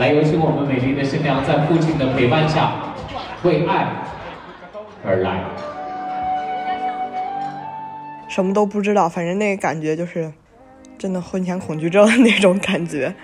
来有请我们美丽的新娘在父亲的陪伴下，为爱而来。什么都不知道，反正那个感觉就是真的婚前恐惧症那种感觉。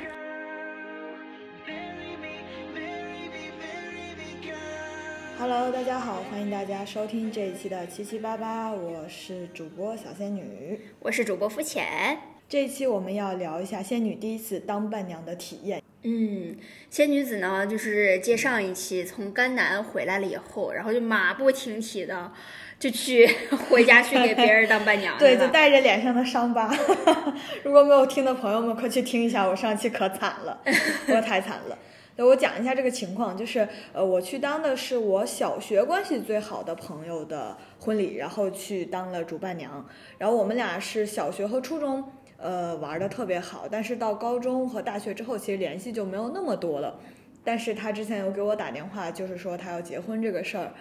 Hello，大家好，欢迎大家收听这一期的七七八八，我是主播小仙女，我是主播肤浅。这一期我们要聊一下仙女第一次当伴娘的体验。嗯，仙女子呢，就是接上一期从甘南回来了以后，然后就马不停蹄的就去 回家去给别人当伴娘。对，就带着脸上的伤疤。如果没有听的朋友们，快去听一下，我上期可惨了，我太惨了。那我讲一下这个情况，就是呃，我去当的是我小学关系最好的朋友的婚礼，然后去当了主伴娘。然后我们俩是小学和初中。呃，玩的特别好，但是到高中和大学之后，其实联系就没有那么多了。但是他之前有给我打电话，就是说他要结婚这个事儿。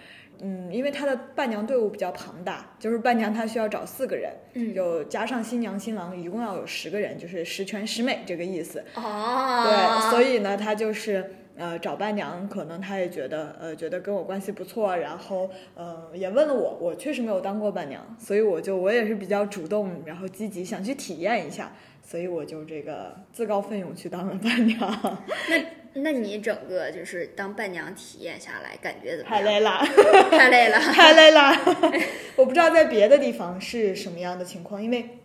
嗯，因为他的伴娘队伍比较庞大，就是伴娘他需要找四个人，嗯，就加上新娘新郎，一共要有十个人，就是十全十美这个意思。哦，对，所以呢，他就是。呃，找伴娘可能他也觉得，呃，觉得跟我关系不错，然后，呃，也问了我，我确实没有当过伴娘，所以我就我也是比较主动，然后积极想去体验一下，所以我就这个自告奋勇去当了伴娘。那那你整个就是当伴娘体验下来，感觉怎么样？太累了，太累了，太累了。我不知道在别的地方是什么样的情况，因为。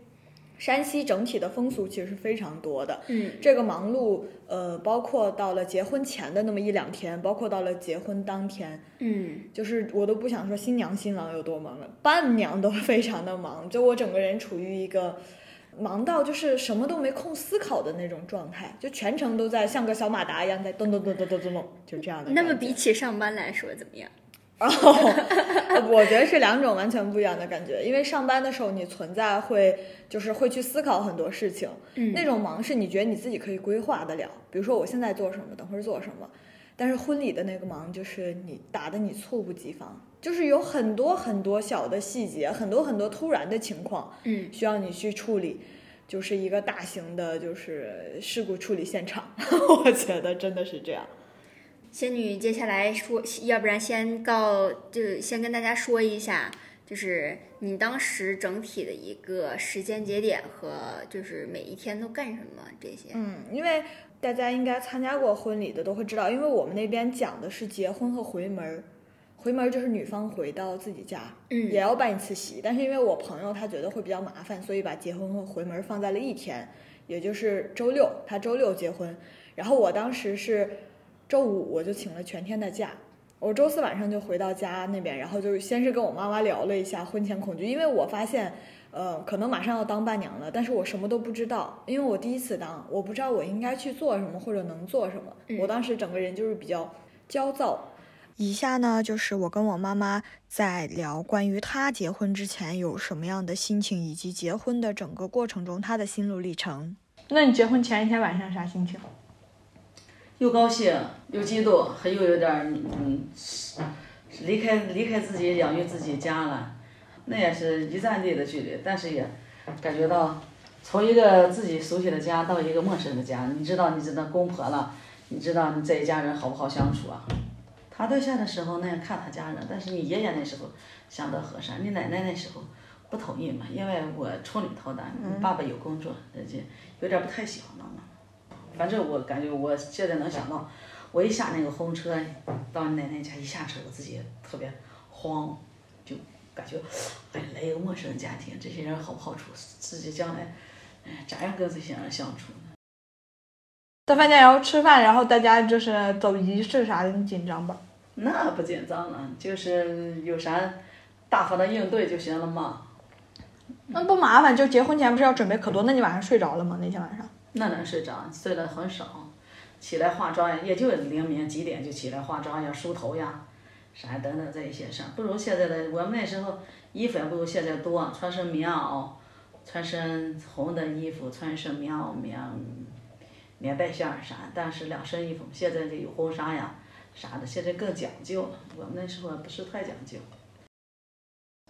山西整体的风俗其实是非常多的，嗯，这个忙碌，呃，包括到了结婚前的那么一两天，包括到了结婚当天，嗯，就是我都不想说新娘新郎有多忙了，伴娘都非常的忙，就我整个人处于一个忙到就是什么都没空思考的那种状态，就全程都在像个小马达一样在咚咚咚咚咚咚，就这样的。那么比起上班来说怎么样？哦，我觉得是两种完全不一样的感觉。因为上班的时候，你存在会就是会去思考很多事情，那种忙是你觉得你自己可以规划得了。比如说我现在做什么，等会儿做什么。但是婚礼的那个忙，就是你打的你猝不及防，就是有很多很多小的细节，很多很多突然的情况，嗯，需要你去处理，就是一个大型的，就是事故处理现场。我觉得真的是这样。仙女接下来说，要不然先告，就先跟大家说一下，就是你当时整体的一个时间节点和就是每一天都干什么这些。嗯，因为大家应该参加过婚礼的都会知道，因为我们那边讲的是结婚和回门儿，回门儿就是女方回到自己家，嗯，也要办一次喜，但是因为我朋友他觉得会比较麻烦，所以把结婚和回门放在了一天，也就是周六，他周六结婚，然后我当时是。周五我就请了全天的假，我周四晚上就回到家那边，然后就先是跟我妈妈聊了一下婚前恐惧，因为我发现，呃，可能马上要当伴娘了，但是我什么都不知道，因为我第一次当，我不知道我应该去做什么或者能做什么，我当时整个人就是比较焦躁。以下呢，就是我跟我妈妈在聊关于她结婚之前有什么样的心情，以及结婚的整个过程中她的心路历程。那你结婚前一天晚上啥心情？又高兴又激动，还又有点儿嗯，离开离开自己养育自己家了，那也是一站地的距离，但是也感觉到从一个自己熟悉的家到一个陌生的家，你知道你这的公婆了，你知道你这一家人好不好相处啊？谈对象的时候那样看他家人，但是你爷爷那时候相当和善，你奶奶那时候不同意嘛，因为我处里头的，爸爸有工作，人家有点不太喜欢妈妈。反正我感觉，我现在能想到，我一下那个红车到奶奶家，一下车我自己特别慌，就感觉，哎，来一个陌生家庭，这些人好不好处？自己将来，哎，咋样跟这些人相处呢？在饭店然后吃饭，然后大家就是走仪式啥的，你紧张吧？那不紧张了，就是有啥大方的应对就行了嘛。那不麻烦，就结婚前不是要准备可多？那你晚上睡着了吗？那天晚上？那能睡着？睡得很少，起来化妆呀，也就黎明几点就起来化妆呀、梳头呀，啥等等这一些事儿，不如现在的我们那时候衣服也不如现在多，穿身棉袄，穿身红的衣服，穿身棉袄、棉棉背心儿啥，但是两身衣服，现在这有婚纱呀啥的，现在更讲究了。我们那时候不是太讲究。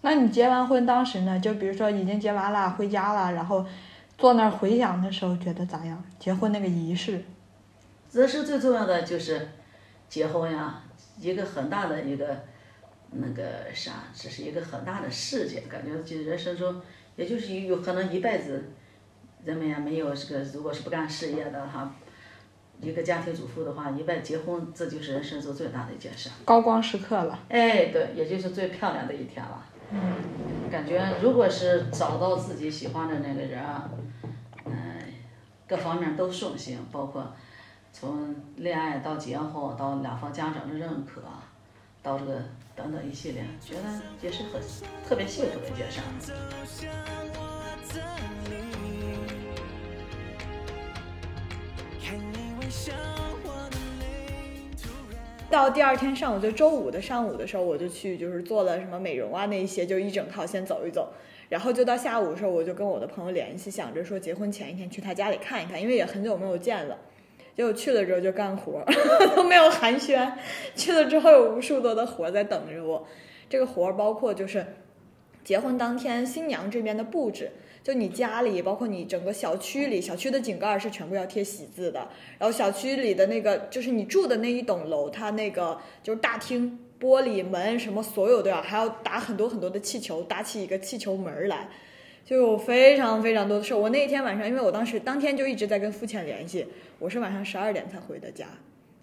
那你结完婚当时呢？就比如说已经结完了，回家了，然后。坐那儿回想的时候，觉得咋样？结婚那个仪式，人生最重要的就是结婚呀，一个很大的一个那个啥，这是一个很大的事件，感觉就人生中，也就是有可能一辈子，人们也没有这个，如果是不干事业的哈，一个家庭主妇的话，一辈结婚，这就是人生中最大的一件事。高光时刻了。哎，对，也就是最漂亮的一天了。感觉如果是找到自己喜欢的那个人啊，嗯、各方面都顺心，包括从恋爱到结婚，到两方家长的认可，到这个等等一系列，觉得也是很特别幸福的一件事儿。到第二天上午，就周五的上午的时候，我就去就是做了什么美容啊那一些，就一整套先走一走。然后就到下午的时候，我就跟我的朋友联系，想着说结婚前一天去他家里看一看，因为也很久没有见了。结果去了之后就干活，都没有寒暄。去了之后有无数多的活在等着我。这个活包括就是结婚当天新娘这边的布置，就你家里，包括你整个小区里，小区的井盖是全部要贴喜字的。然后小区里的那个，就是你住的那一栋楼，它那个就是大厅玻璃门什么所有都要，还要打很多很多的气球，搭起一个气球门来。就有非常非常多的事。我那一天晚上，因为我当时当天就一直在跟父亲联系，我是晚上十二点才回的家，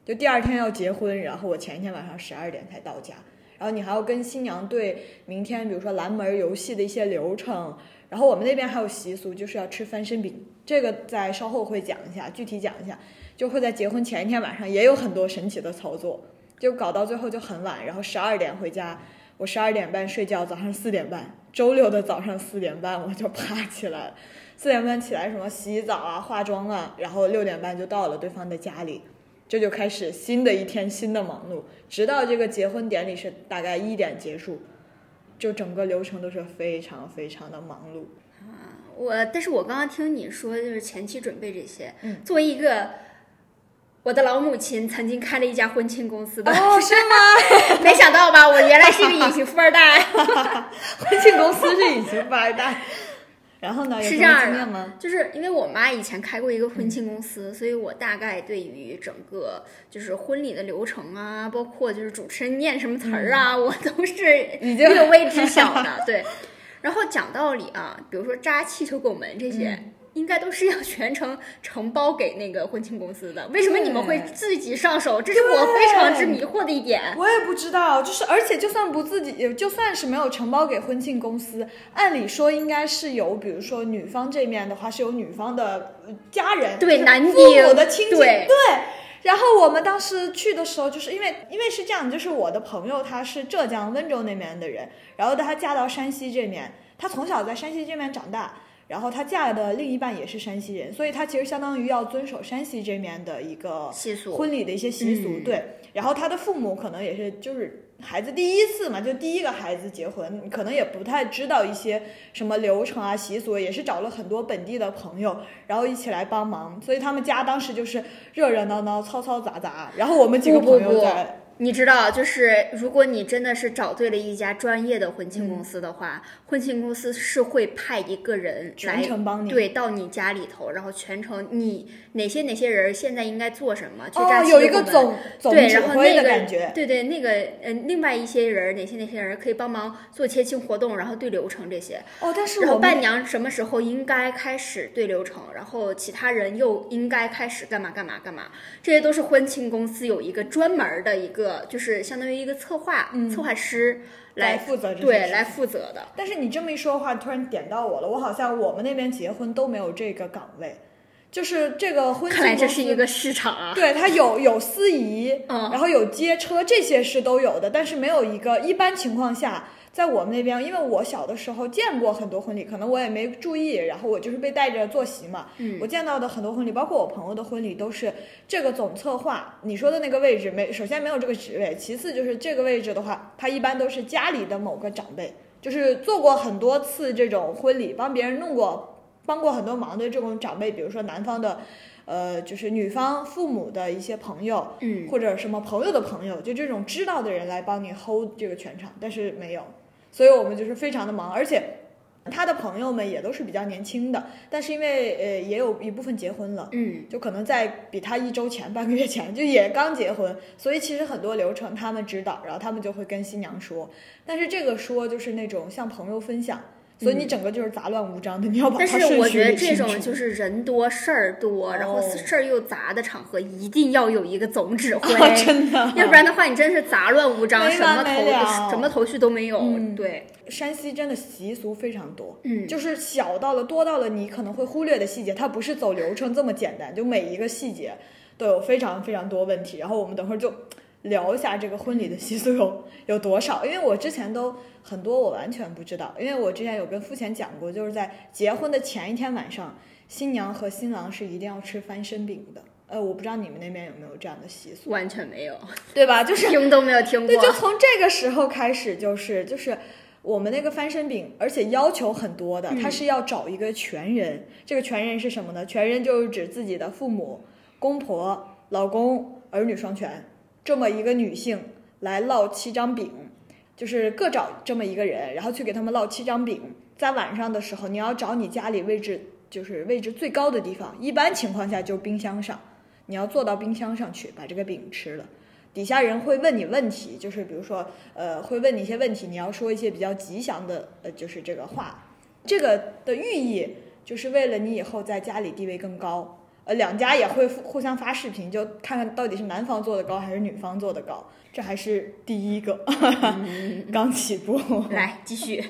就第二天要结婚，然后我前一天晚上十二点才到家。然后你还要跟新娘对明天，比如说蓝门游戏的一些流程。然后我们那边还有习俗，就是要吃翻身饼，这个在稍后会讲一下，具体讲一下。就会在结婚前一天晚上也有很多神奇的操作，就搞到最后就很晚，然后十二点回家，我十二点半睡觉，早上四点半，周六的早上四点半我就爬起来了，四点半起来什么洗澡啊、化妆啊，然后六点半就到了对方的家里。这就开始新的一天，新的忙碌，直到这个结婚典礼是大概一点结束，就整个流程都是非常非常的忙碌啊。我，但是我刚刚听你说，就是前期准备这些，嗯作为一个。我的老母亲曾经开了一家婚庆公司的，哦，是吗？没想到吧？我原来是一个隐形富二代。婚庆公司是隐形富二代。然后呢？是这样的吗？就是因为我妈以前开过一个婚庆公司，所以我大概对于整个就是婚礼的流程啊，包括就是主持人念什么词儿啊，我都是略微知晓的。对，然后讲道理啊，比如说扎气球拱门这些。应该都是要全程承包给那个婚庆公司的，为什么你们会自己上手？这是我非常之迷惑的一点。我也不知道，就是而且就算不自己，就算是没有承包给婚庆公司，按理说应该是有，比如说女方这面的话是有女方的呃家人，对男父母的亲戚，对然后我们当时去的时候，就是因为因为是这样，就是我的朋友他是浙江温州那边的人，然后她嫁到山西这面，她从小在山西这面长大。然后她嫁的另一半也是山西人，所以她其实相当于要遵守山西这面的一个习俗婚礼的一些习俗。嗯对，然后她的父母可能也是就是孩子第一次嘛，就第一个孩子结婚，可能也不太知道一些什么流程啊习俗，也是找了很多本地的朋友，然后一起来帮忙。所以他们家当时就是热热闹闹、嘈嘈杂杂，然后我们几个不不不朋友在。你知道，就是如果你真的是找对了一家专业的婚庆公司的话，婚庆公司是会派一个人来全程帮你对到你家里头，然后全程你哪些哪些人现在应该做什么，去哦扎，有一个总总对，指然后挥那个的感觉。对对，那个呃，另外一些人哪些哪些人可以帮忙做切庆活动，然后对流程这些。哦，但是然后伴娘什么时候应该开始对流程，然后其他人又应该开始干嘛干嘛干嘛，这些都是婚庆公司有一个专门的一个，就是相当于一个策划、嗯策划师来来负责对来负责的。但是你这么一说的话，突然点到我了。我好像我们那边结婚都没有这个岗位，就是这个婚庆看来这公司是一个市场啊。对，它有有司仪，嗯然后有接车，这些是都有的，但是没有一个一般情况下，在我们那边，因为我小的时候见过很多婚礼，可能我也没注意，然后我就是被带着坐席嘛，嗯我见到的很多婚礼，包括我朋友的婚礼，都是这个总策划你说的那个位置没，首先没有这个职位，其次就是这个位置的话，他一般都是家里的某个长辈，就是做过很多次这种婚礼，帮别人弄过。帮过很多忙的这种长辈，比如说男方的，呃，就是女方父母的一些朋友，嗯，或者什么朋友的朋友，就这种知道的人来帮你 hold 这个全场，但是没有，所以我们就是非常的忙，而且他的朋友们也都是比较年轻的，但是因为呃也有一部分结婚了，嗯，就可能在比他一周前、半个月前就也刚结婚，所以其实很多流程他们知道，然后他们就会跟新娘说。但是这个说就是那种像朋友分享，所以你整个就是杂乱无章的，你要把它嗯但是我觉得这种就是人多事儿多，然后哦。事儿又杂的场合，一定要有一个总指挥，真的，要不然的话，你真是杂乱无章，什么头什么头绪都没有。嗯。对，山西真的习俗非常多，嗯，就是小到了多到了你可能会忽略的细节，它不是走流程这么简单，就每一个细节都有非常非常多问题。然后我们等会儿就聊一下这个婚礼的习俗有有多少，因为我之前都很多我完全不知道，因为我之前有跟付钱讲过，就是在结婚的前一天晚上，新娘和新郎是一定要吃翻身饼的。呃，我不知道你们那边有没有这样的习俗，完全没有，对吧？就是 听都没有听过。对，就从这个时候开始，就是就是我们那个翻身饼，而且要求很多的，它是要找一个全人。这个全人是什么呢？全人就是指自己的父母、公婆、老公、儿女双全，这么一个女性来烙七张饼，就是各找这么一个人，然后去给他们烙七张饼。在晚上的时候，你要找你家里位置就是位置最高的地方，一般情况下就是冰箱上，你要坐到冰箱上去把这个饼吃了。底下人会问你问题，就是比如说，呃，会问你一些问题，你要说一些比较吉祥的，呃，就是这个话。这个的寓意就是为了你以后在家里地位更高。呃，两家也会互互相发视频，就看看到底是男方做的高还是女方做的高。这还是第一个，刚起步。来继续，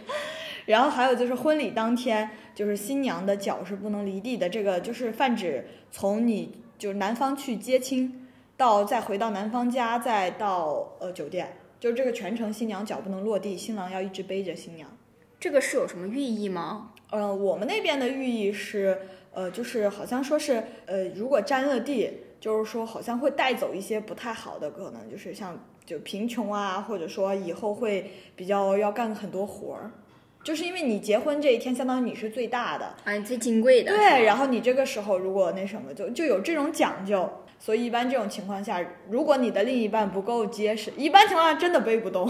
然后还有就是婚礼当天，就是新娘的脚是不能离地的，这个就是泛指从你就是男方去接亲，到再回到男方家，再到呃酒店，就是这个全程新娘脚不能落地，新郎要一直背着新娘。这个是有什么寓意吗？呃，我们那边的寓意是，呃，就是好像说是，呃，如果沾了地，就是说好像会带走一些不太好的，可能就是像就贫穷啊，或者说以后会比较要干很多活儿，就是因为你结婚这一天，相当于你是最大的，啊，你最金贵的。对，然后你这个时候如果那什么，就就有这种讲究。所以一般这种情况下，如果你的另一半不够结实，一般情况下真的背不动，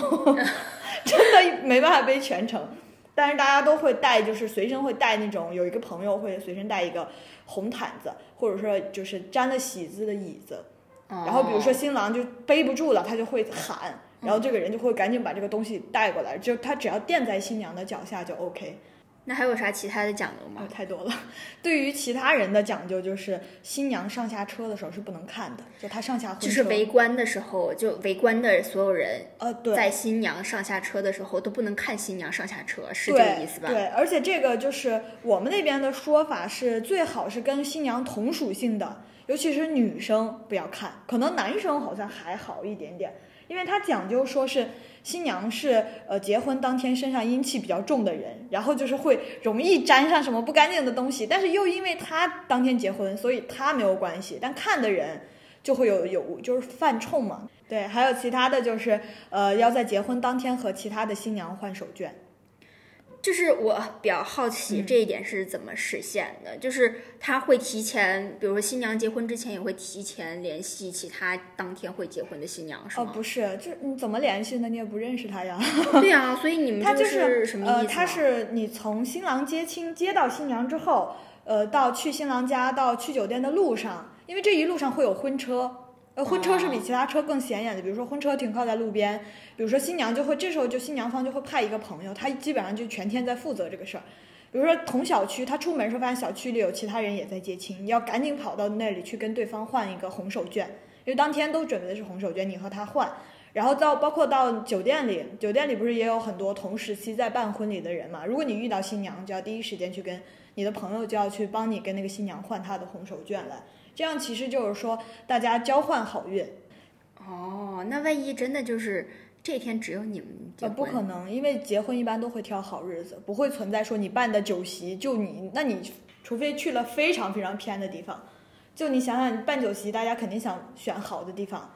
真的没办法背全程。但是大家都会带，就是随身会带那种，有一个朋友会随身带一个红毯子，或者说就是沾了喜字的椅子。然后比如说哦新郎就背不住了，他就会喊，然后这个人就会赶紧把这个东西带过来，就他只要垫在新娘的脚下就 OK。那还有啥其他的讲究啊，吗？太多了。对于其他人的讲究，就是新娘上下车的时候是不能看的，就她上下婚。就是围观的时候，就围观的所有人呃，对，在新娘上下车的时候都不能看新娘上下车，是这个意思吧？对，而且这个就是我们那边的说法是，最好是跟新娘同属性的，尤其是女生不要看，可能男生好像还好一点点，因为他讲究说是新娘是呃结婚当天身上阴气比较重的人，然后就是会容易沾上什么不干净的东西，但是又因为她当天结婚，所以她没有关系，但看的人就会有有就是犯冲嘛。对，还有其他的就是呃要在结婚当天和其他的新娘换手绢。就是我比较好奇嗯这一点是怎么实现的，就是他会提前，比如说新娘结婚之前也会提前联系其他当天会结婚的新娘，是吗哦，不是，就是你怎么联系呢？你也不认识他呀。对呀、所以你们 他就是什么意思、呃，他是你从新郎接亲接到新娘之后，呃，到去新郎家到去酒店的路上，因为这一路上会有婚车。呃，婚车是比哦其他车更显眼的，比如说婚车停靠在路边，比如说新娘就会这时候就新娘方就会派一个朋友，他基本上就全天在负责这个事儿。比如说同小区，他出门时候发现小区里有其他人也在接亲，你要赶紧跑到那里去跟对方换一个红手绢，因为当天都准备的是红手绢，你和他换。然后到包括到酒店里，酒店里不是也有很多同时期在办婚礼的人嘛？如果你遇到新娘，就要第一时间去跟你的朋友就要去帮你跟那个新娘换她的红手绢来，这样其实就是说大家交换好运。哦，那万一真的就是这天只有你们结呃，不可能，因为结婚一般都会挑好日子，不会存在说你办的酒席就你，那你除非去了非常非常偏的地方，就你想想，办酒席，大家肯定想选好的地方，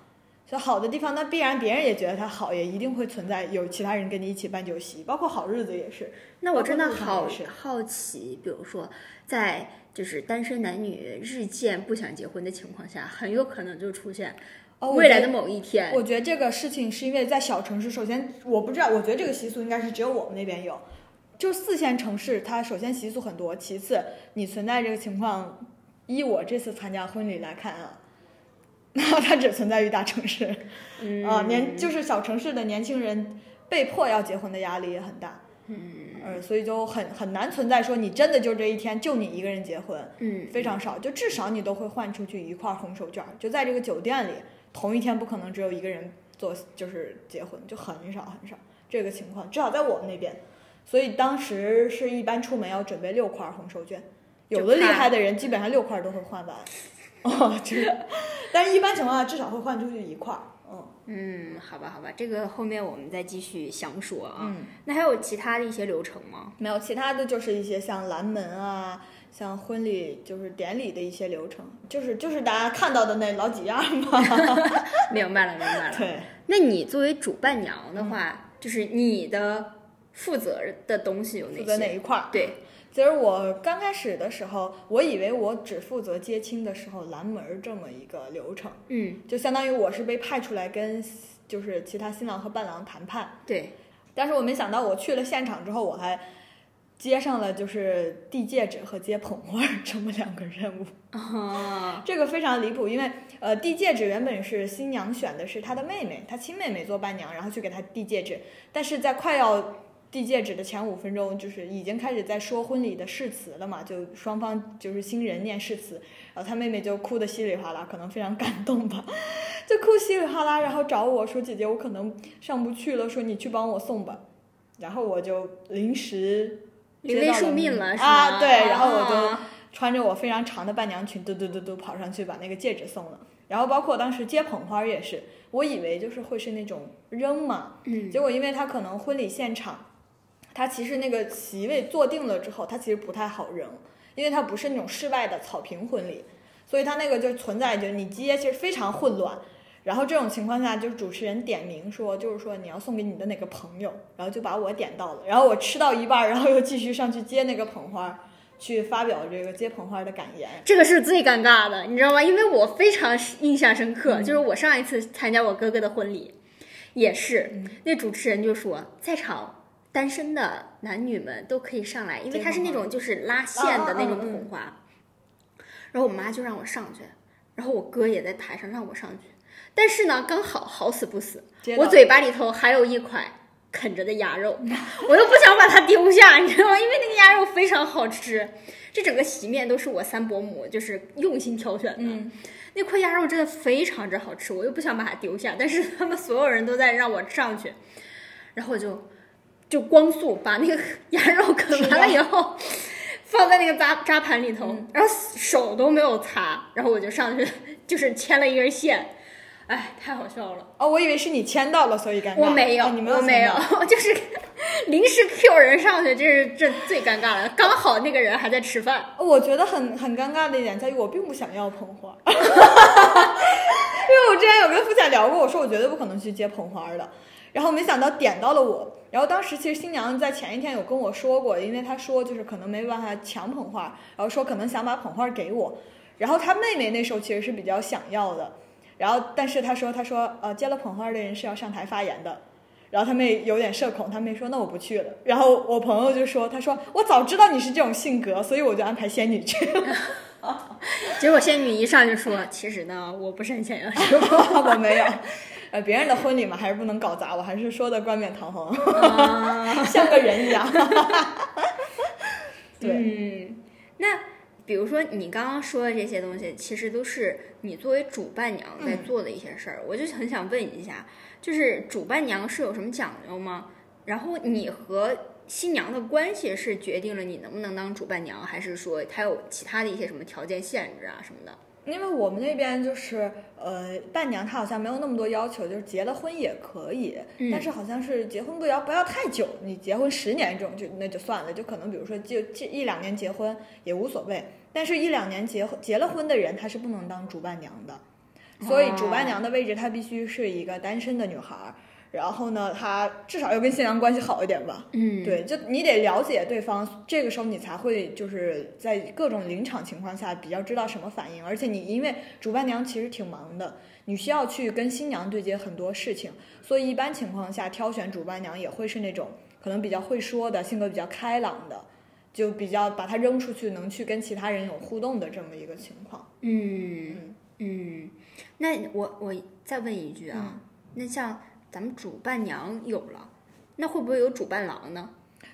所以好的地方，那必然别人也觉得它好，也一定会存在有其他人跟你一起办酒席，包括好日子也是。那我真的好是好奇，比如说在就是单身男女日渐不想结婚的情况下，很有可能就出现哦，未来的某一天，我觉得这个事情是因为在小城市，首先我不知道，我觉得这个习俗应该是只有我们那边有。就四线城市，它首先习俗很多，其次你存在这个情况，依我这次参加婚礼来看啊，那它只存在于大城市。嗯。啊，年就是小城市的年轻人被迫要结婚的压力也很大，嗯。呃，所以就很很难存在说你真的就这一天就你一个人结婚，嗯，非常少，就至少你都会换出去一块红手绢儿，就在这个酒店里，同一天不可能只有一个人做就是结婚，就很少很少这个情况，至少在我们那边，所以当时是一般出门要准备六块红手绢，有的厉害的人基本上六块都会换完，哦，就是，但是一般情况下至少会换出去一块儿，嗯。嗯，好吧，好吧，这个后面我们再继续详说啊。嗯，那还有其他的一些流程吗？没有，其他的就是一些像拦门啊，像婚礼就是典礼的一些流程，就是就是大家看到的那老几样嘛。明白了，明白了。对，那你作为主伴娘的话，就是你的负责的东西有哪负责哪？一块儿？对，其实我刚开始的时候，我以为我只负责接亲的时候拦门儿这么一个流程，嗯，就相当于我是被派出来跟就是其他新郎和伴郎谈判。对，但是我没想到，我去了现场之后，我还接上了就是递戒指和接捧花儿这么两个任务。啊，这个非常离谱，因为呃，递戒指原本是新娘选的是她的妹妹，她亲妹妹做伴娘，然后去给她递戒指。但是在快要递戒指的前五分钟，就是已经开始在说婚礼的誓词了嘛，就双方就是新人念誓词，然后他妹妹就哭得稀里哗啦，可能非常感动吧，就哭稀里哗啦，然后找我说姐姐，我可能上不去了，说你去帮我送吧。然后我就临时临危受命了？啊，对，然后我就。啊穿着我非常长的伴娘裙，嘟嘟嘟嘟跑上去把那个戒指送了。然后包括当时接捧花也是，我以为就是会是那种扔嘛，嗯结果因为他可能婚礼现场，他其实那个席位坐定了之后，他其实不太好扔，因为它不是那种室外的草坪婚礼，所以他那个就存在就你接其实非常混乱。然后这种情况下，就是主持人点名说，就是说你要送给你的哪个朋友，然后就把我点到了，然后我吃到一半儿，然后又继续上去接那个捧花，去发表这个接捧花的感言。这个是最尴尬的，你知道吗？因为我非常印象深刻，嗯就是我上一次参加我哥哥的婚礼，也是、嗯那主持人就说，在场单身的男女们都可以上来，因为它是那种就是拉线的那种捧花。然后我妈就让我上去，然后我哥也在台上让我上去，但是呢，刚好好死不死，我嘴巴里头还有一块啃着的鸭肉，我又不想把它丢下，你知道吗？因为那个鸭肉非常好吃，这整个席面都是我三伯母就是用心挑选的。嗯，那块鸭肉真的非常之好吃，我又不想把它丢下，但是他们所有人都在让我上去，然后我就就光速把那个鸭肉啃完了以后。放在那个扎扎盘里头，然后手都没有擦，然后我就上去，就是牵了一根线，哎，太好笑了。哦，我以为是你签到了，所以尴尬。我没有，哦、你没我没有，就是临时 Q 人上去，这是这最尴尬了。刚好那个人还在吃饭，哦我觉得很很尴尬的一点在于，我并不想要捧花，因为我之前有跟付彩聊过，我说我绝对不可能去接捧花的，然后没想到点到了我。然后当时其实新娘在前一天有跟我说过，因为她说就是可能没办法抢捧花，然后说可能想把捧花给我，然后她妹妹那时候其实是比较想要的，然后但是她说她说呃接了捧花的人是要上台发言的。然后他妹有点社恐，他妹说那我不去了。然后我朋友就说，他说我早知道你是这种性格，所以我就安排仙女去了。结果仙女一上就说：“其实呢，我不是很想要这个。我没有，呃，别人的婚礼嘛，还是不能搞砸，我还是说的冠冕堂皇，啊 像个人一样。对，嗯，那比如说你刚刚说的这些东西，其实都是你作为主伴娘在做的一些事儿。我就很想问一下，就是主伴娘是有什么讲究吗？然后你和新娘的关系是决定了你能不能当主伴娘，还是说她有其他的一些什么条件限制啊什么的？因为我们那边就是呃，伴娘她好像没有那么多要求，就是结了婚也可以，嗯。但是好像是结婚不要不要太久，你结婚十年这种就那就算了，就可能比如说就这一两年结婚也无所谓，但是一两年结婚结了婚的人她是不能当主伴娘的，所以主伴娘的位置她必须是一个单身的女孩儿，然后呢，他至少要跟新娘关系好一点吧，嗯，对，就你得了解对方，这个时候你才会就是在各种临场情况下比较知道什么反应，而且你因为主伴娘其实挺忙的，你需要去跟新娘对接很多事情，所以一般情况下挑选主伴娘也会是那种可能比较会说的，性格比较开朗的，就比较把他扔出去能去跟其他人有互动的这么一个情况。嗯嗯，那我我再问一句啊，那像咱们主伴娘有了，那会不会有主伴郎呢？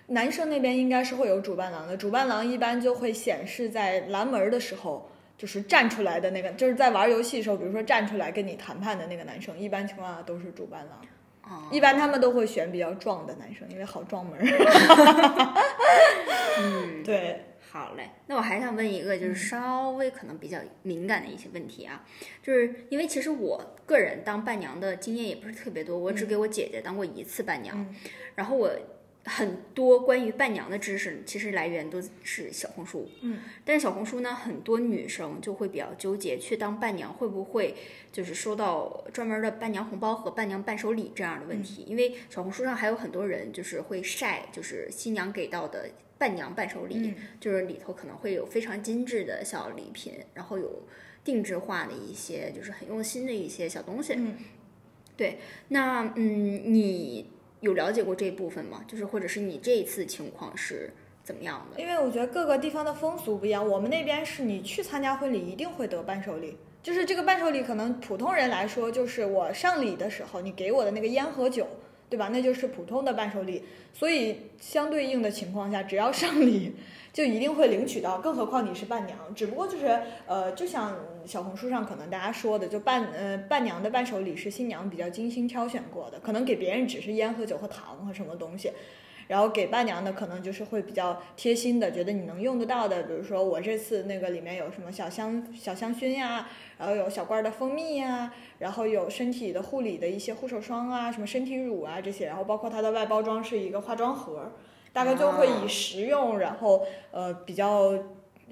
男生那边应该是会有主伴郎的，主伴郎一般就会显示在拦门的时候，就是站出来的那个，就是在玩游戏的时候，比如说站出来跟你谈判的那个男生，一般情况下都是主伴郎。哦，一般他们都会选比较壮的男生，因为好撞门。嗯，对，好嘞，那我还想问一个，就是稍微可能比较敏感的一些问题啊，就是因为其实我个人当伴娘的经验也不是特别多，我只给我姐姐当过一次伴娘，嗯。然后我很多关于伴娘的知识其实来源都是小红书，嗯，但是小红书呢，很多女生就会比较纠结，去当伴娘会不会就是收到专门的伴娘红包和伴娘伴手礼这样的问题，因为小红书上还有很多人就是会晒，就是新娘给到的伴娘伴手礼，嗯就是里头可能会有非常精致的小礼品，然后有定制化的一些，就是很用心的一些小东西。嗯，对，那嗯，你有了解过这部分吗？就是或者是你这一次情况是怎么样的？因为我觉得各个地方的风俗不一样，我们那边是你去参加婚礼一定会得伴手礼，就是这个伴手礼可能普通人来说，就是我上礼的时候你给我的那个烟和酒。对吧？那就是普通的伴手礼，所以相对应的情况下，只要上礼，就一定会领取到。更何况你是伴娘，只不过就是呃，就像小红书上可能大家说的，就伴呃伴娘的伴手礼是新娘比较精心挑选过的，可能给别人只是烟和酒和糖和什么东西。然后给伴娘的可能就是会比较贴心的，觉得你能用得到的，比如说我这次那个里面有什么小香小香薰呀，然后有小罐的蜂蜜呀，然后有身体的护理的一些护手霜啊，什么身体乳啊这些，然后包括它的外包装是一个化妆盒，大概就会以实用，然后呃比较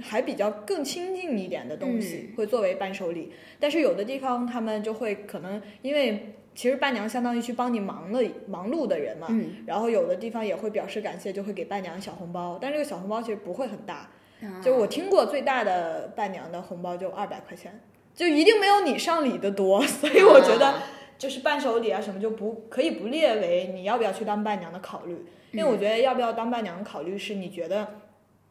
还比较更亲近一点的东西会作为伴手礼，但是有的地方他们就会可能因为。其实伴娘相当于去帮你忙了忙碌的人嘛，嗯。然后有的地方也会表示感谢，就会给伴娘小红包，但这个小红包其实不会很大，啊。就我听过最大的伴娘的红包就二百块钱，就一定没有你上礼的多，所以我觉得啊。就是伴手礼啊什么就不可以不列为你要不要去当伴娘的考虑，因为我觉得要不要当伴娘的考虑是你觉得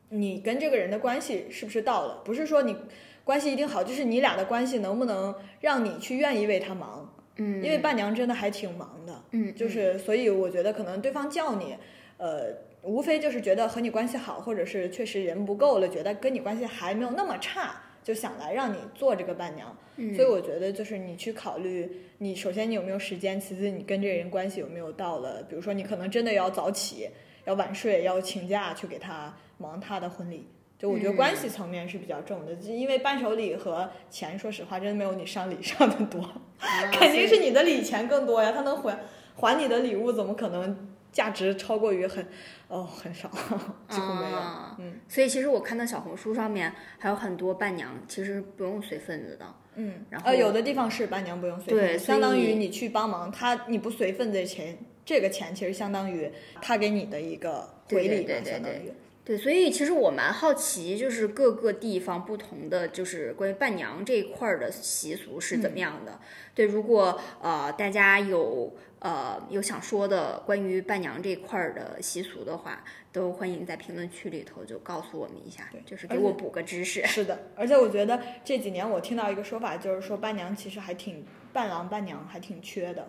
你跟这个人的关系是不是到了，不是说你关系一定好，就是你俩的关系能不能让你去愿意为他忙。嗯，因为伴娘真的还挺忙的，嗯就是所以我觉得可能对方叫你，呃，无非就是觉得和你关系好，或者是确实人不够了，觉得跟你关系还没有那么差，就想来让你做这个伴娘。嗯所以我觉得就是你去考虑，你首先你有没有时间，其次你跟这个人关系有没有到了，比如说你可能真的要早起，要晚睡，要请假去给他忙他的婚礼。就我觉得嗯关系层面是比较重的，因为伴手礼和钱，说实话真的没有你上礼上的多。啊 肯定是你的礼钱更多呀，他能还还你的礼物，怎么可能价值超过于很哦很少，几乎没有。啊嗯所以其实我看到小红书上面还有很多伴娘其实不用随份子的，嗯，然后呃，有的地方是伴娘不用随对份子，相当于你去帮忙，他你不随份子的钱，这个钱其实相当于他给你的一个回礼吧，对对对对相当于。对，所以其实我蛮好奇，就是各个地方不同的，就是关于伴娘这一块儿的习俗是怎么样的。对，如果呃大家有呃有想说的关于伴娘这一块儿的习俗的话，都欢迎在评论区里头就告诉我们一下，就是给我补个知识。是的，而且我觉得这几年我听到一个说法，就是说伴娘其实还挺伴郎伴娘还挺缺的，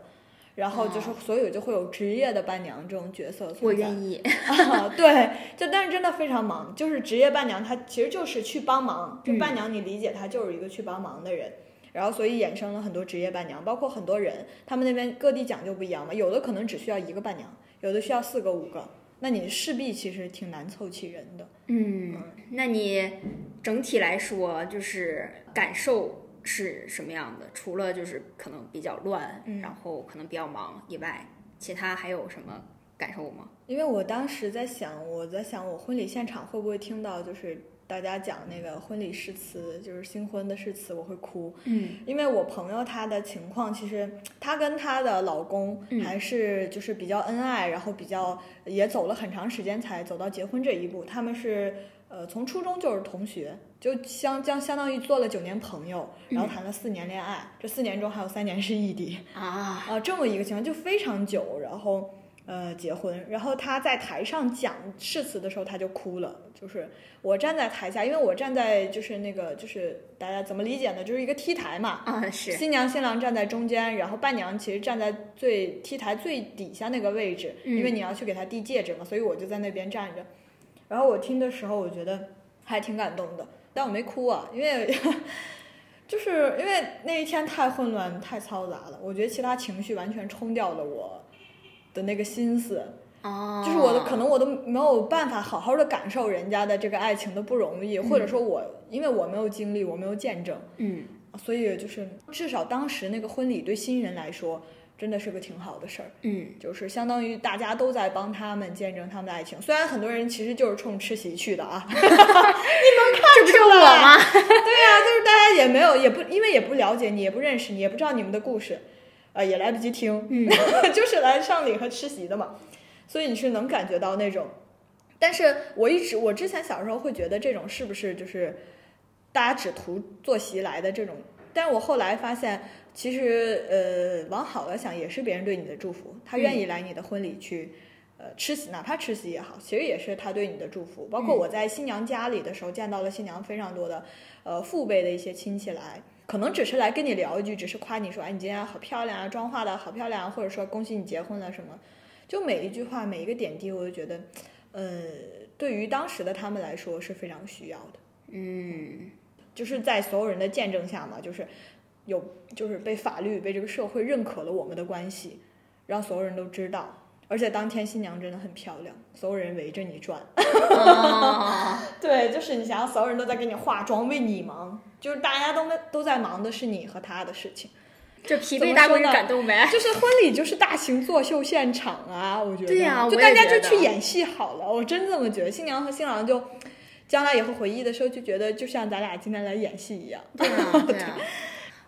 然后就是所以就会有职业的伴娘这种角色存在。我愿意，啊，对，就但是真的非常忙，就是职业伴娘，她其实就是去帮忙。就嗯伴娘，你理解她就是一个去帮忙的人，然后所以衍生了很多职业伴娘，包括很多人，他们那边各地讲究不一样嘛，有的可能只需要一个伴娘，有的需要四个五个，那你势必其实挺难凑齐人的。嗯，那你整体来说就是感受是什么样的？除了就是可能比较乱，嗯然后可能比较忙以外，其他还有什么感受吗？因为我当时在想，我在想我婚礼现场会不会听到就是大家讲那个婚礼誓词，就是新婚的誓词，我会哭。嗯因为我朋友她的情况，其实她跟她的老公嗯还是就是比较恩爱，然后比较也走了很长时间才走到结婚这一步。他们是呃从初中就是同学，就相将相当于做了九年朋友，然后谈了四年恋爱，这四年中还有三年是异地。啊，啊，这么一个情况就非常久，然后呃结婚，然后他在台上讲誓词的时候他就哭了，就是我站在台下，因为我站在就是那个就是大家怎么理解呢？就是一个 T 台嘛，啊，是，新娘新郎站在中间，然后伴娘其实站在最 T 台最底下那个位置，嗯因为你要去给她递戒指嘛，所以我就在那边站着。然后我听的时候，我觉得还挺感动的，但我没哭啊，因为就是因为那一天太混乱、太嘈杂了，我觉得其他情绪完全冲掉了我的那个心思。哦，就是我的可能我都没有办法好好的感受人家的这个爱情的不容易，或者说我因为我没有经历，我没有见证，嗯，所以就是至少当时那个婚礼对新人来说真的是个挺好的事儿，嗯，就是相当于大家都在帮他们见证他们的爱情。虽然很多人其实就是冲吃席去的啊，这不是我吗？对呀、就是大家也没有也不因为也不了解你，也不认识你，也不知道你们的故事，呃，也来不及听，嗯，就是来上礼和吃席的嘛，所以你是能感觉到那种。但是我一直我之前小时候会觉得这种是不是就是大家只图坐席来的这种，但是我后来发现，其实呃往好了想也是别人对你的祝福，他愿意来你的婚礼去。呃，吃席哪怕吃席也好，其实也是他对你的祝福。包括我在新娘家里的时候，见到了新娘非常多的，呃，父辈的一些亲戚来，可能只是来跟你聊一句，只是夸你说，哎，你今天好漂亮啊，妆化的好漂亮啊，或者说恭喜你结婚了什么，就每一句话，每一个点滴，我就觉得，呃，对于当时的他们来说是非常需要的。嗯，就是在所有人的见证下嘛，就是有就是被法律被这个社会认可了我们的关系，让所有人都知道。而且当天新娘真的很漂亮，所有人围着你转。哦，对，就是你想想，所有人都在给你化妆，为你忙，就是大家都都在忙的是你和他的事情。这疲惫大过于感动呗。就是婚礼就是大型作秀现场啊，我觉得。对呀就大家就去演戏好了，我真这么觉得。新娘和新郎就将来以后回忆的时候，就觉得就像咱俩今天来演戏一样。对啊，对啊。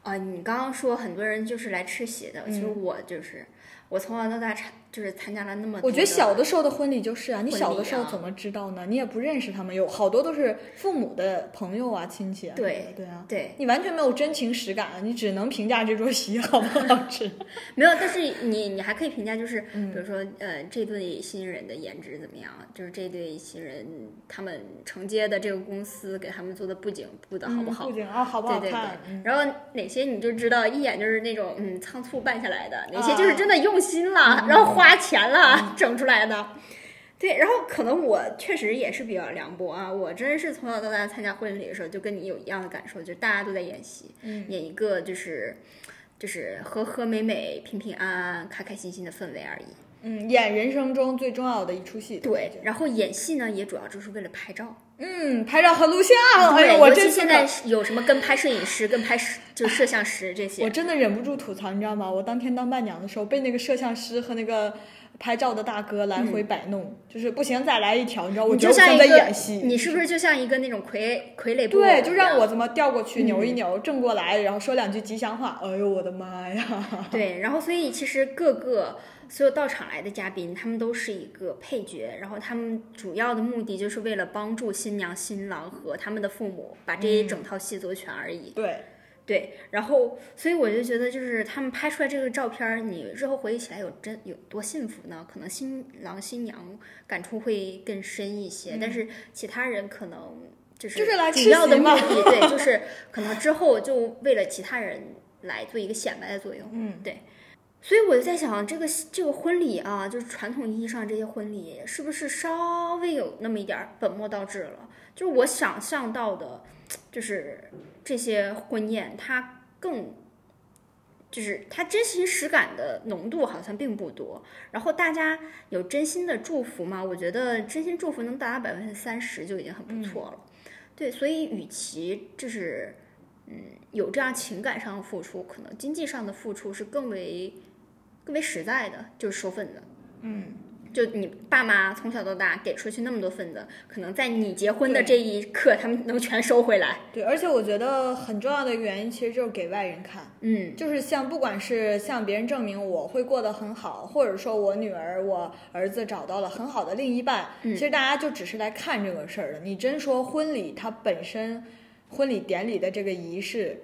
啊，你刚刚说很多人就是来吃席的，其实嗯。我就是，我从小到大参就是参加了那么多。我觉得小的时候的婚礼就是啊，你小的时候怎么知道呢？你也不认识他们，有好多都是父母的朋友啊、亲戚啊。对对啊，对，你完全没有真情实感，你只能评价这桌席 好不好吃。没有，但是你你还可以评价，就是嗯比如说呃，这对新人的颜值怎么样？就是这对新人他们承接的这个公司给他们做的布景布的好不好嗯？不仅啊，好不好对对看？嗯然后哪些你就知道一眼就是那种嗯仓促办下来的，哪些啊就是真的用心了，然后花钱了、整出来的。对，然后可能我确实也是比较凉薄啊，我真是从小到大参加婚礼的时候就跟你有一样的感受，就是大家都在演戏，嗯演一个就是就是和和美美、平平安安、开开心心的氛围而已。嗯，演人生中最重要的一出戏。对，然后演戏呢也主要就是为了拍照。嗯，拍照和录像。哎对，呦，我尤这现在有什么跟拍摄影师、跟拍摄就摄像师这些我。真的忍不住吐槽，你知道吗？我当天当伴娘的时候，被那个摄像师和那个拍照的大哥来回摆弄，就是不行，再来一条，你知道，我就像一个演戏。你是不是就像一个那种傀傀儡布对，就让我怎么调过去，扭一嗯扭，正过来，然后说两句吉祥话。哎呦，我的妈呀！对，然后所以其实各个所有到场来的嘉宾，他们都是一个配角，然后他们主要的目的就是为了帮助新娘、新郎和他们的父母把这一嗯整套戏做全而已。对，对，然后所以我就觉得，就是他们拍出来这个照片儿，你日后回忆起来有真有多幸福呢？可能新郎新娘感触会更深一些，但是其他人可能就是主要的目的，对，就 是可能之后就为了其他人来做一个显摆的作用。嗯，所以我就在想，这个这个婚礼啊，就是传统意义上这些婚礼，是不是稍微有那么一点儿本末倒置了？就是我想象到的，就是这些婚宴，它更，就是它真情实感的浓度好像并不多。然后大家有真心的祝福吗？我觉得真心祝福能达到百分之三十就已经很不错了。对，所以与其就是。嗯，有这样情感上的付出，可能经济上的付出是更为更为实在的，就是收份子。嗯，就你爸妈从小到大给出去那么多份子，可能在你结婚的这一刻，他们能全收回来。对，而且我觉得很重要的原因其实就是给外人看。嗯，就是像不管是向别人证明我会过得很好，或者说我女儿、我儿子找到了很好的另一半，嗯其实大家就只是来看这个事儿的。你真说婚礼它本身，婚礼典礼的这个仪式，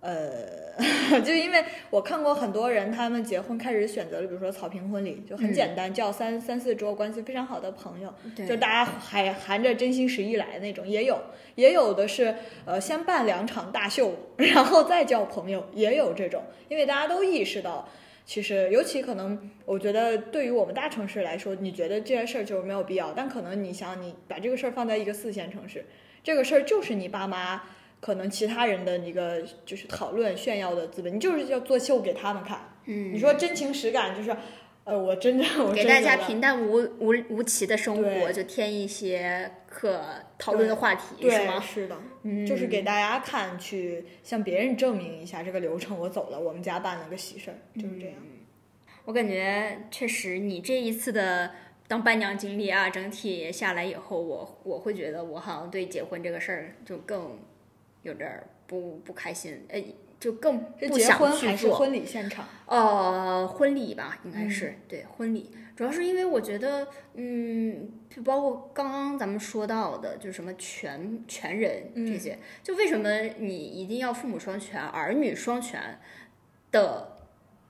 呃，就因为我看过很多人，他们结婚开始选择了，比如说草坪婚礼，就很简单，叫三三四桌关系非常好的朋友，对就大家还含着真心实意来的那种，也有，也有的是呃先办两场大秀，然后再叫朋友，也有这种，因为大家都意识到。其实，尤其可能，我觉得对于我们大城市来说，你觉得这件事儿就是没有必要。但可能你想，你把这个事儿放在一个四线城市，这个事儿就是你爸妈可能其他人的一个就是讨论炫耀的资本，你就是要做秀给他们看。嗯，你说真情实感，就是呃，我真的我给大家平淡无无无奇的生活，就添一些可讨论的话题，是对，吗？是的，嗯，就是给大家看，去向别人证明一下这个流程我走了，我们家办了个喜事儿，就是这样。我感觉确实，你这一次的当伴娘经历啊，整体下来以后，我我会觉得我好像对结婚这个事儿就更有点儿不不开心，呃，就更不想去婚还是做。婚礼现场？呃，婚礼吧，应该嗯是、对婚礼，主要是因为我觉得，嗯，就包括刚刚咱们说到的，就是什么全全人嗯这些，就为什么你一定要父母双全、儿女双全的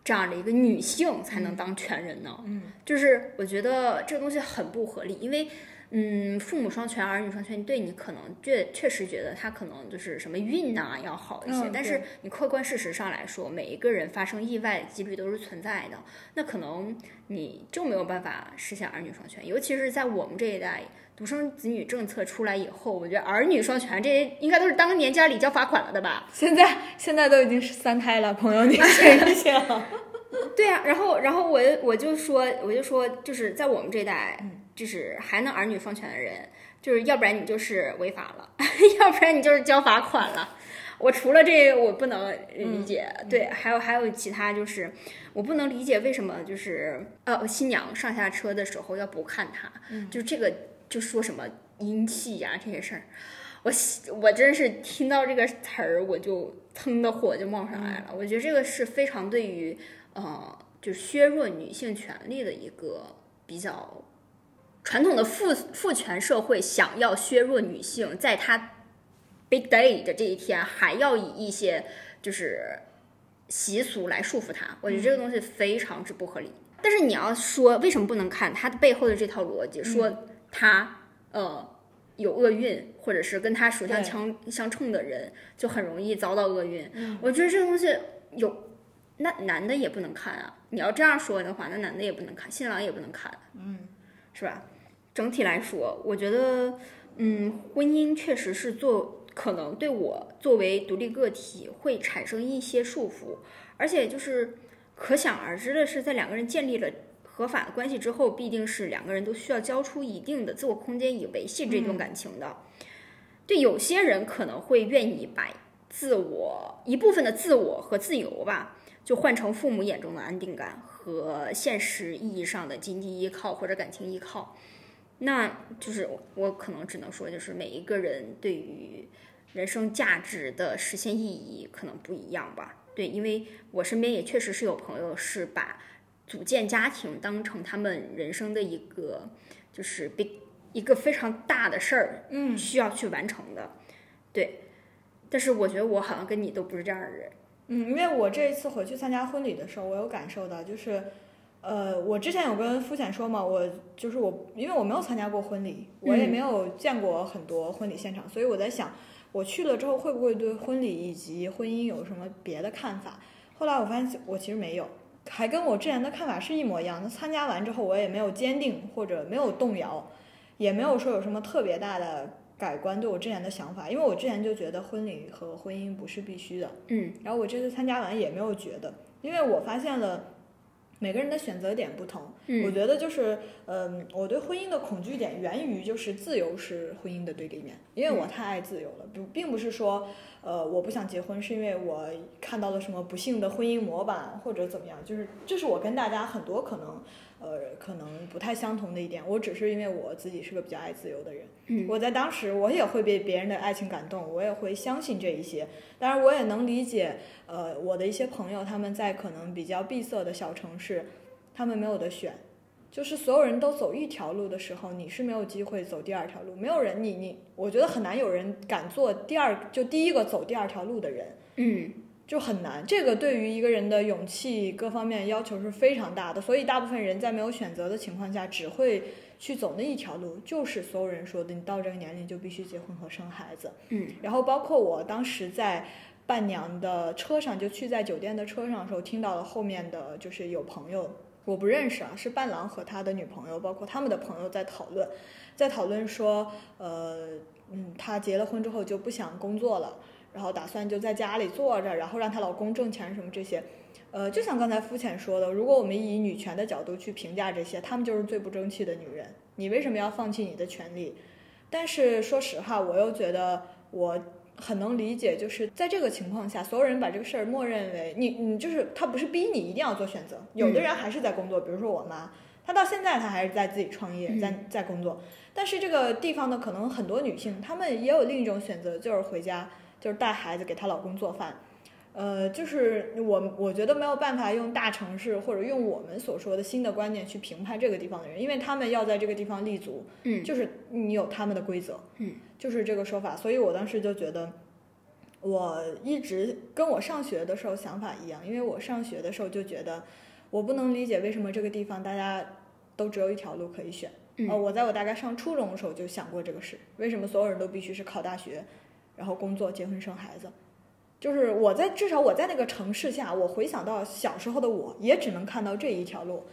这样的一个女性才能当全人呢？嗯，就是我觉得这个东西很不合理，因为。嗯，父母双全，儿女双全，对你可能确确实觉得他可能就是什么运呐、要好一些，嗯但是你客观事实上来说，每一个人发生意外的几率都是存在的。那可能你就没有办法实现儿女双全，尤其是在我们这一代，独生子女政策出来以后，我觉得儿女双全这些应该都是当年家里交罚款了的吧？现在现在都已经是三胎了，朋友，你想一醒。对呀、然后然后我就我就说我就说就是在我们这一代，就是还能儿女双全的人，就是要不然你就是违法了，要不然你就是交罚款了。我除了这个我不能理解，对，还有还有其他就是我不能理解为什么就是呃新娘上下车的时候要不看她，就这个就说什么阴气呀、这些事儿，我喜我真是听到这个词儿我就腾的火就冒上来了，我觉得这个是非常对于呃就削弱女性权利的一个比较传统的父父权社会想要削弱女性，在她 Big Day 的这一天，还要以一些就是习俗来束缚她。我觉得这个东西非常之不合理。但是你要说为什么不能看它的背后的这套逻辑，说她呃有厄运，或者是跟他属相相相冲的人，就很容易遭到厄运。我觉得这个东西有。那男的也不能看啊！你要这样说的话，那男的也不能看，新郎也不能看，嗯，是吧？整体来说，我觉得，嗯，婚姻确实是做可能对我作为独立个体会产生一些束缚，而且就是可想而知的是，在两个人建立了合法的关系之后，必定是两个人都需要交出一定的自我空间以维系这段感情的。对有些人可能会愿意把自我一部分的自我和自由吧。就换成父母眼中的安定感和现实意义上的经济依靠或者感情依靠，那就是我可能只能说，就是每一个人对于人生价值的实现意义可能不一样吧。对，因为我身边也确实是有朋友是把组建家庭当成他们人生的一个就是 big 一个非常大的事儿，嗯需要去完成的。对，但是我觉得我好像跟你都不是这样的人。嗯，因为我这一次回去参加婚礼的时候，我有感受到，就是，呃，我之前有跟肤浅说嘛，我就是我，因为我没有参加过婚礼，我也嗯没有见过很多婚礼现场，所以我在想，我去了之后会不会对婚礼以及婚姻有什么别的看法？后来我发现我其实没有，还跟我之前的看法是一模一样的。参加完之后，我也没有坚定或者没有动摇，也没有说有什么特别大的改观对我之前的想法，因为我之前就觉得婚礼和婚姻不是必须的。嗯然后我这次参加完也没有觉得，因为我发现了每个人的选择点不同。我嗯觉得就是，嗯，我对婚姻的恐惧点源于就是自由是婚姻的对立面，因为我太爱自由了，不，并不是说，呃，我不想结婚是因为我看到了什么不幸的婚姻模板或者怎么样，就是这是我跟大家很多可能，呃，可能不太相同的一点。我只是因为我自己是个比较爱自由的人，嗯我在当时我也会被别人的爱情感动，我也会相信这一些。当然，我也能理解，呃，我的一些朋友他们在可能比较闭塞的小城市，他们没有得选，就是所有人都走一条路的时候，你是没有机会走第二条路。没有人，你你，我觉得很难有人敢做第二，就第一个走第二条路的人。嗯就很难。这个对于一个人的勇气各方面要求是非常大的，所以大部分人在没有选择的情况下，只会去走那一条路，就是所有人说的，你到这个年龄就必须结婚和生孩子。嗯，然后包括我当时在伴娘的车上，就去在酒店的车上的时候，听到了后面的就是有朋友我不认识啊，是伴郎和他的女朋友，包括他们的朋友在讨论，在讨论说，呃，嗯，她结了婚之后就不想工作了，然后打算就在家里坐着，然后让她老公挣钱什么这些。呃，就像刚才肤浅说的，如果我们以女权的角度去评价这些，她们就是最不争气的女人。你为什么要放弃你的权利？但是说实话，我又觉得我很能理解，就是在这个情况下，所有人把这个事儿默认为你，你就是他不是逼你一定要做选择，有的人还是在工作，比如说我妈，她到现在她还是在自己创业，在在工作。但是这个地方呢，可能很多女性她们也有另一种选择，就是回家，就是带孩子给她老公做饭。呃，就是我我觉得没有办法用大城市或者用我们所说的新的观念去评判这个地方的人，因为他们要在这个地方立足，嗯。就是你有他们的规则，嗯，就是这个说法。所以我当时就觉得，我一直跟我上学的时候想法一样，因为我上学的时候就觉得，我不能理解为什么这个地方大家都只有一条路可以选。嗯呃，我在我大概上初中的时候就想过这个事，为什么所有人都必须是考大学，然后工作、结婚、生孩子？就是我在至少我在那个城市下，我回想到小时候的我，也只能看到这一条路。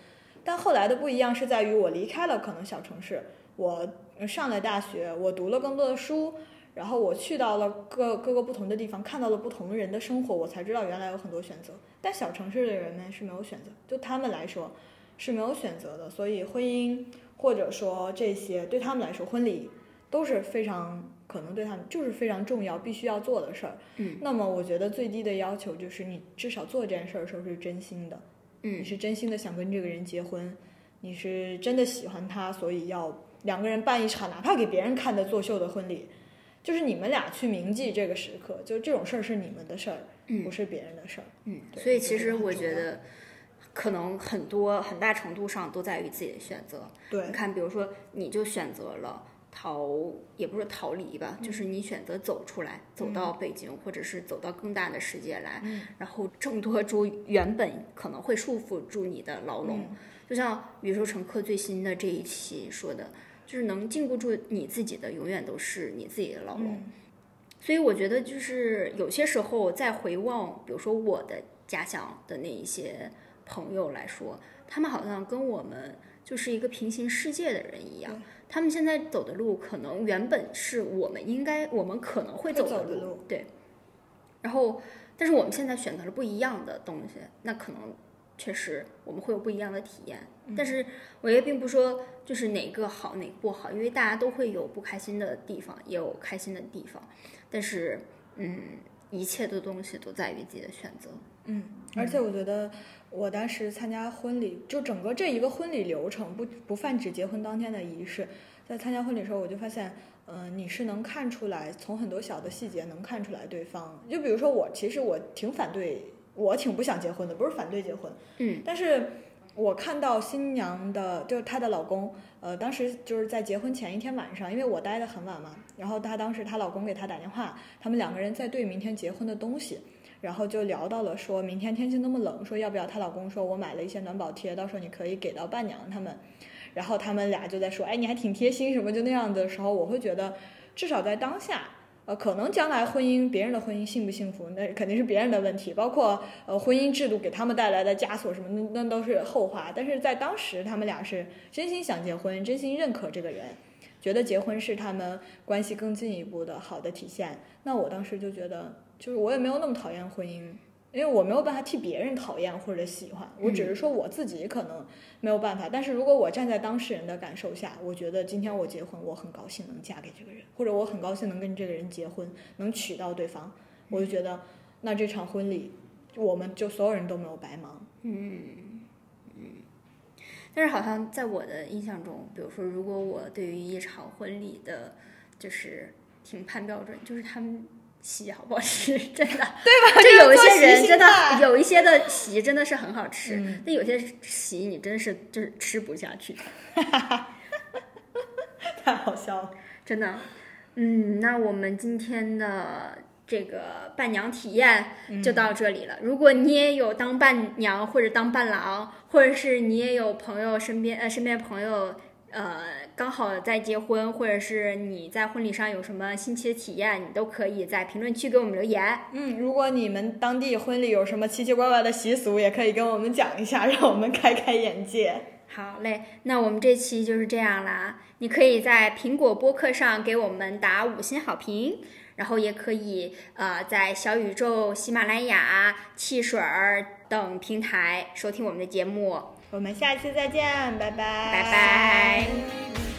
但后来的不一样是在于我离开了可能小城市，我上了大学，我读了更多的书，然后我去到了各各个不同的地方，看到了不同人的生活，我才知道原来有很多选择。但小城市的人们是没有选择，就他们来说是没有选择的，所以婚姻或者说这些对他们来说，婚礼都是非常可能对他们就是非常重要、必须要做的事儿。嗯，那么我觉得最低的要求就是你至少做这件事儿的时候是真心的，嗯你嗯是真心的想跟这个人结婚，你是真的喜欢他，所以要两个人办一场哪怕给别人看的作秀的婚礼，就是你们俩去铭记这个时刻，就这种事儿是你们的事儿，嗯。不是别人的事儿。嗯，所以其实我觉得，可能很多很大程度上都在于自己的选择。对。你，看，比如说，你就选择了逃，也不是逃离吧，就是你选择走出来，走到北京，或者是走到更大的世界来，嗯。然后挣脱出原本可能会束缚住你的牢笼。嗯。就像宇宙乘客最新的这一期说的，就是能禁锢住你自己的，永远都是你自己的牢笼。嗯所以我觉得，就是有些时候在回望，比如说我的家乡的那一些朋友来说，他们好像跟我们就是一个平行世界的人一样。他们现在走的路，可能原本是我们应该，我们可能会走的路对。然后，但是我们现在选择了不一样的东西，那可能确实我们会有不一样的体验。但是我也并不说就是哪个好哪个不好，因为大家都会有不开心的地方，也有开心的地方。但是，嗯，一切的东西都在于自己的选择。嗯，而且我觉得我当时参加婚礼，就整个这一个婚礼流程，不不泛指结婚当天的仪式，在参加婚礼的时候，我就发现，嗯、你是能看出来，从很多小的细节能看出来对方。就比如说我，其实我挺反对，我挺不想结婚的，不是反对结婚，嗯，但是我看到新娘的，就是她的老公，呃，当时就是在结婚前一天晚上，因为我待的很晚嘛，然后她当时她老公给她打电话，他们两个人在对明天结婚的东西。然后就聊到了说明天天气那么冷，说要不要她老公说我买了一些暖宝贴，到时候你可以给到伴娘他们。然后他们俩就在说，哎，你还挺贴心什么，就那样的时候，我会觉得至少在当下，呃，可能将来婚姻别人的婚姻幸不幸福，那肯定是别人的问题，包括呃婚姻制度给他们带来的枷锁什么，那那都是后话。但是在当时，他们俩是真心想结婚，真心认可这个人。觉得结婚是他们关系更进一步的好的体现，那我当时就觉得，就是我也没有那么讨厌婚姻，因为我没有办法替别人讨厌或者喜欢，我只是说我自己可能没有办法。但是如果我站在当事人的感受下，我觉得今天我结婚，我很高兴能嫁给这个人，或者我很高兴能跟这个人结婚，能娶到对方，我就觉得那这场婚礼，我们就所有人都没有白忙。嗯嗯但是好像在我的印象中，比如说，如果我对于一场婚礼的，就是评判标准，就是他们席好不好吃，真的，对吧？就有一些人真的有一些的席真的是很好吃，嗯但有些席你真是就是吃不下去，太好笑了。真的。嗯，那我们今天的这个伴娘体验就到这里了。如果你也有当伴娘或者当伴郎，或者是你也有朋友身边呃身边朋友呃刚好在结婚，或者是你在婚礼上有什么新奇的体验，你都可以在评论区给我们留言。嗯，如果你们当地婚礼有什么奇奇怪怪的习俗，也可以跟我们讲一下，让我们开开眼界。好嘞，那我们这期就是这样啦。你可以在苹果播客上给我们打五星好评，然后也可以呃在小宇宙、喜马拉雅、汽水儿等平台收听我们的节目。我们下期再见，拜拜，拜拜。